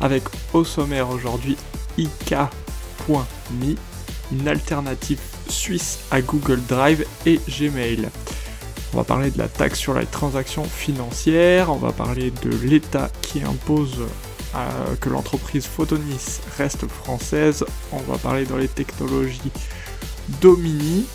Avec au sommaire aujourd'hui IK.me, une alternative suisse à Google Drive et Gmail. On va parler de la taxe sur les transactions financières, on va parler de l'État qui impose euh, que l'entreprise Photonis reste française, on va parler dans les technologies Domini,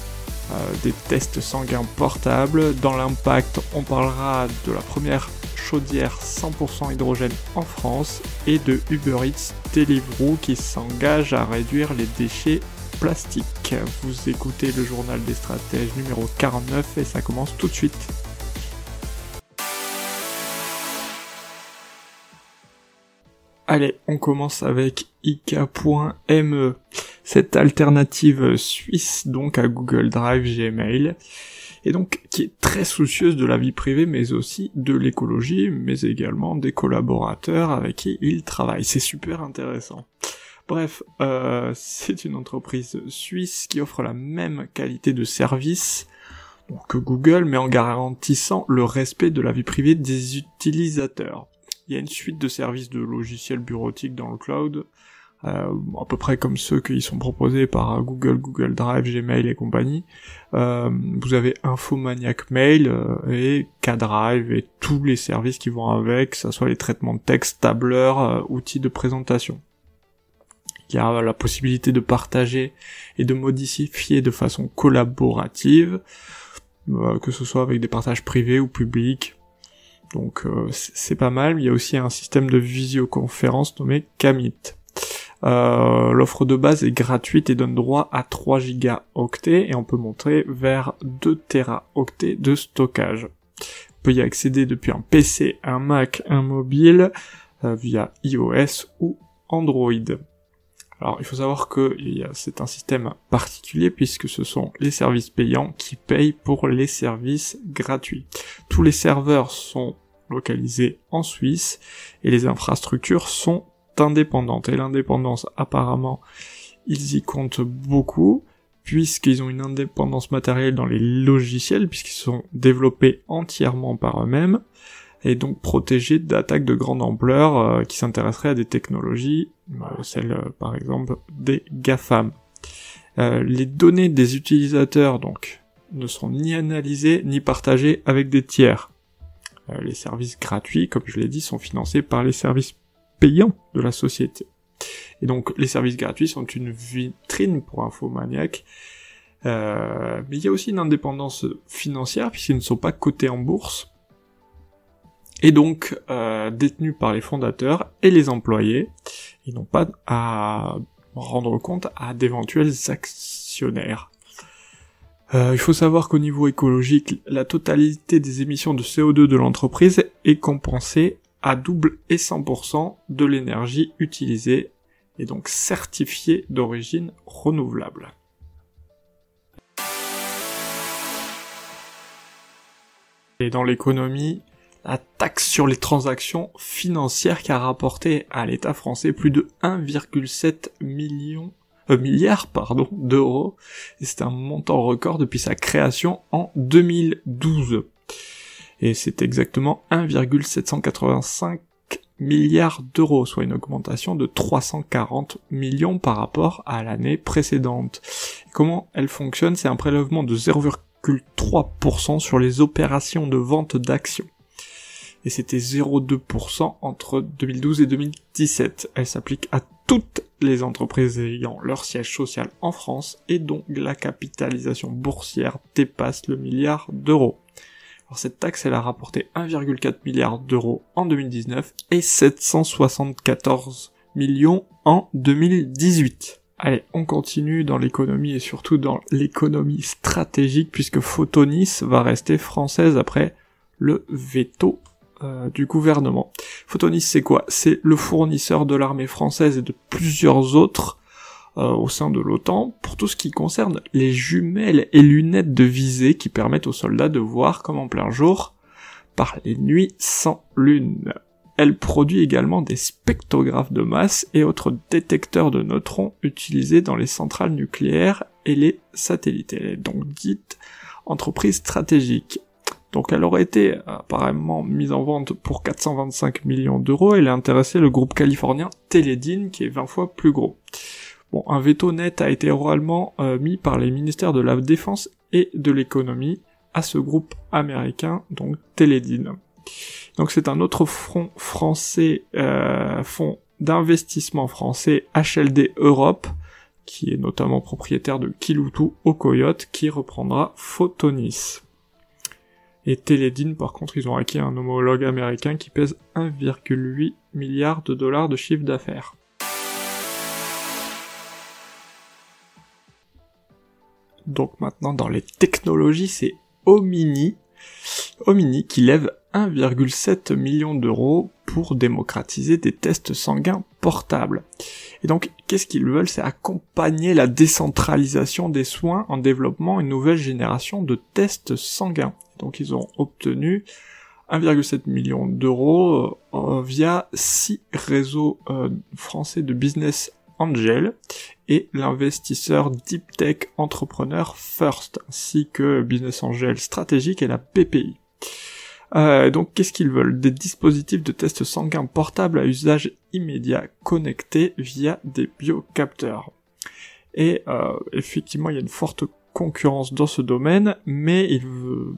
euh, des tests sanguins portables. Dans l'impact, on parlera de la première chaudière 100% hydrogène en France et de Uber Eats Deliveroo qui s'engage à réduire les déchets plastiques. Vous écoutez le journal des stratèges numéro 49 et ça commence tout de suite. Allez, on commence avec IK.me, cette alternative suisse donc à Google Drive, Gmail, et donc qui est très soucieuse de la vie privée, mais aussi de l'écologie, mais également des collaborateurs avec qui il travaille. C'est super intéressant. Bref, euh, c'est une entreprise suisse qui offre la même qualité de service que Google, mais en garantissant le respect de la vie privée des utilisateurs il y a une suite de services de logiciels bureautiques dans le cloud, à peu près comme ceux qui sont proposés par Google, Google Drive, Gmail et compagnie. Euh, vous avez Infomaniac Mail euh, et K-Drive et tous les services qui vont avec, que ce soit les traitements de texte, tableurs, outils de présentation. Il y a la possibilité de partager et de modifier de façon collaborative, que ce soit avec des partages privés ou publics, donc euh, c'est pas mal. Il y a aussi un système de visioconférence nommé Camit. Euh, l'offre de base est gratuite et donne droit à 3 gigaoctets et on peut monter vers 2 teraoctets de stockage. On peut y accéder depuis un PC, un Mac, un mobile, euh, via iOS ou Android. Alors il faut savoir que c'est un système particulier puisque ce sont les services payants qui payent pour les services gratuits. Tous les serveurs sont localisés en Suisse et les infrastructures sont indépendantes. Et l'indépendance, apparemment, ils y comptent beaucoup puisqu'ils ont une indépendance matérielle dans les logiciels, puisqu'ils sont développés entièrement par eux-mêmes, et donc protégés d'attaques de grande ampleur euh, qui s'intéresseraient à des technologies, euh, celles euh, par exemple des GAFAM. les données des utilisateurs donc ne sont ni analysées ni partagées avec des tiers. Euh, les services gratuits, comme je l'ai dit, sont financés par les services de la société. Et donc les services gratuits sont une vitrine pour Infomaniac. Euh, mais il y a aussi une indépendance financière puisqu'ils ne sont pas cotés en bourse et donc euh, détenus par les fondateurs et les employés. Ils n'ont pas à rendre compte à d'éventuels actionnaires. Euh, il faut savoir qu'au niveau écologique, la totalité des émissions de CO2 de l'entreprise est compensée à double et 100% de l'énergie utilisée et donc certifiée d'origine renouvelable. Et dans l'économie, la taxe sur les transactions financières qui a rapporté à l'État français plus de 1,7 million euh, milliards pardon, d'euros, c'est un montant record depuis sa création en 2012. Et c'est exactement 1,785 milliards d'euros, soit une augmentation de 340 millions par rapport à l'année précédente. comment elle fonctionne? C'est un prélèvement de 0,3% sur les opérations de vente d'actions et c'était 0,2% entre 2012 et 2017. Elle s'applique à toutes les entreprises ayant leur siège social en France et dont la capitalisation boursière dépasse le milliard d'euros. Alors cette taxe, elle a rapporté 1,4 milliard d'euros en 2019 et 774 millions en 2018. Allez, on continue dans l'économie et surtout dans l'économie stratégique puisque Photonis va rester française après le veto euh, du gouvernement. Photonis, c'est quoi? C'est le fournisseur de l'armée française et de plusieurs autres euh, au sein de l'OTAN pour tout ce qui concerne les jumelles et lunettes de visée qui permettent aux soldats de voir comme en plein jour par les nuits sans lune. Elle produit également des spectrographes de masse et autres détecteurs de neutrons utilisés dans les centrales nucléaires et les satellites. Elle est donc dite entreprise stratégique. Donc elle aurait été apparemment mise en vente pour 425 millions d'euros et elle a intéressé le groupe californien Teledyne qui est 20 fois plus gros. Un veto net a été oralement euh, mis par les ministères de la Défense et de l'économie à ce groupe américain, donc Teledyne. Donc c'est un autre front français, euh, fonds d'investissement français HLD Europe, qui est notamment propriétaire de Kiloutou au Coyote, qui reprendra Photonis. Et Teledyne, par contre, ils ont acquis un homologue américain qui pèse 1,8 milliard de dollars de chiffre d'affaires. Donc maintenant dans les technologies, c'est Omini, Omini qui lève 1,7 million d'euros pour démocratiser des tests sanguins portables. Et donc, qu'est-ce qu'ils veulent? C'est accompagner la décentralisation des soins en développant une nouvelle génération de tests sanguins. Donc, ils ont obtenu 1,7 million d'euros euh, via six réseaux euh, français de business Angel et l'investisseur Deep Tech Entrepreneur First, ainsi que Business Angel Stratégique et la PPI. Euh, donc qu'est-ce qu'ils veulent? Des dispositifs de test sanguin portables à usage immédiat connectés via des biocapteurs. Et euh, effectivement, il y a une forte concurrence dans ce domaine, mais il veut...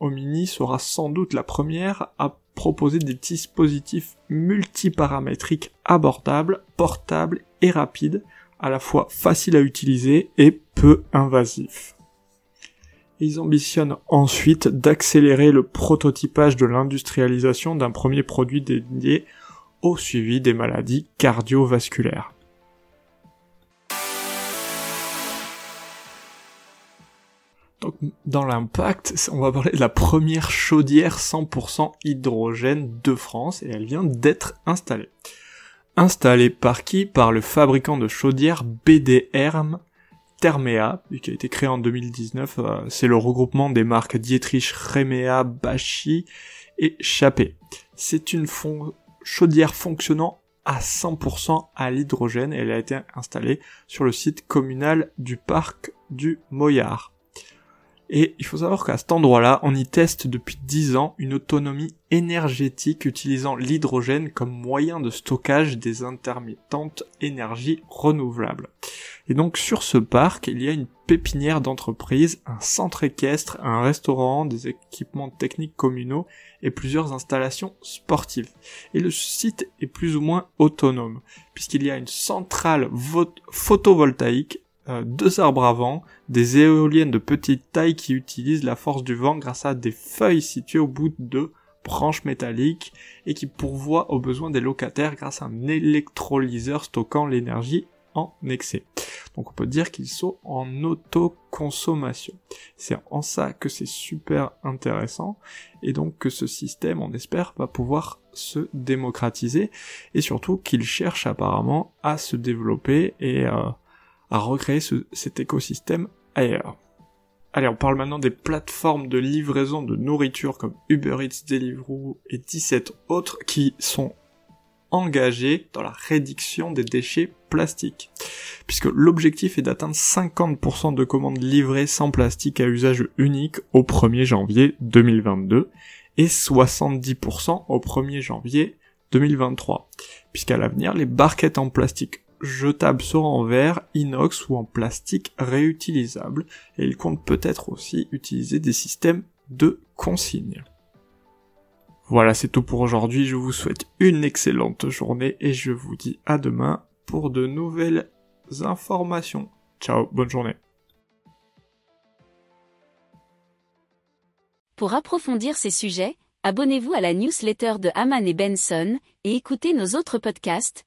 Omini sera sans doute la première à proposer des dispositifs multiparamétriques abordables, portables et rapides, à la fois faciles à utiliser et peu invasifs. Ils ambitionnent ensuite d'accélérer le prototypage de l'industrialisation d'un premier produit dédié au suivi des maladies cardiovasculaires. Donc, dans l'impact, on va parler de la première chaudière 100% hydrogène de France et elle vient d'être installée. Installée par qui? Par le fabricant de chaudières BDR Thermea, qui a été créé en 2019. Euh, c'est le regroupement des marques Dietrich, Remea, Bachi et Chappé. C'est une chaudière fonctionnant à 100% à l'hydrogène et elle a été installée sur le site communal du parc du Moyard. Et il faut savoir qu'à cet endroit-là, on y teste depuis 10 ans une autonomie énergétique utilisant l'hydrogène comme moyen de stockage des intermittentes énergies renouvelables. Et donc sur ce parc, il y a une pépinière d'entreprise, un centre équestre, un restaurant, des équipements techniques communaux et plusieurs installations sportives. Et le site est plus ou moins autonome, puisqu'il y a une centrale photovoltaïque euh, deux arbres à vent, des éoliennes de petite taille qui utilisent la force du vent grâce à des feuilles situées au bout de branches métalliques et qui pourvoient aux besoins des locataires grâce à un électrolyseur stockant l'énergie en excès. Donc on peut dire qu'ils sont en autoconsommation. C'est en ça que c'est super intéressant et donc que ce système, on espère, va pouvoir se démocratiser et surtout qu'il cherche apparemment à se développer et euh, à recréer cet écosystème ailleurs. Allez, on parle maintenant des plateformes de livraison de nourriture comme Uber Eats, Deliveroo et 17 autres qui sont engagés dans la réduction des déchets plastiques. Puisque l'objectif est d'atteindre 50% de commandes livrées sans plastique à usage unique au 1er janvier 2022 et 70% au 1er janvier 2023. Puisqu'à l'avenir, les barquettes en plastique jetable sera en verre, inox ou en plastique réutilisable, et il compte peut-être aussi utiliser des systèmes de consigne. Voilà, c'est tout pour aujourd'hui, je vous souhaite une excellente journée et je vous dis à demain pour de nouvelles informations. Ciao, bonne journée. Pour approfondir ces sujets, abonnez-vous à la newsletter de Haman et Benson et écoutez nos autres podcasts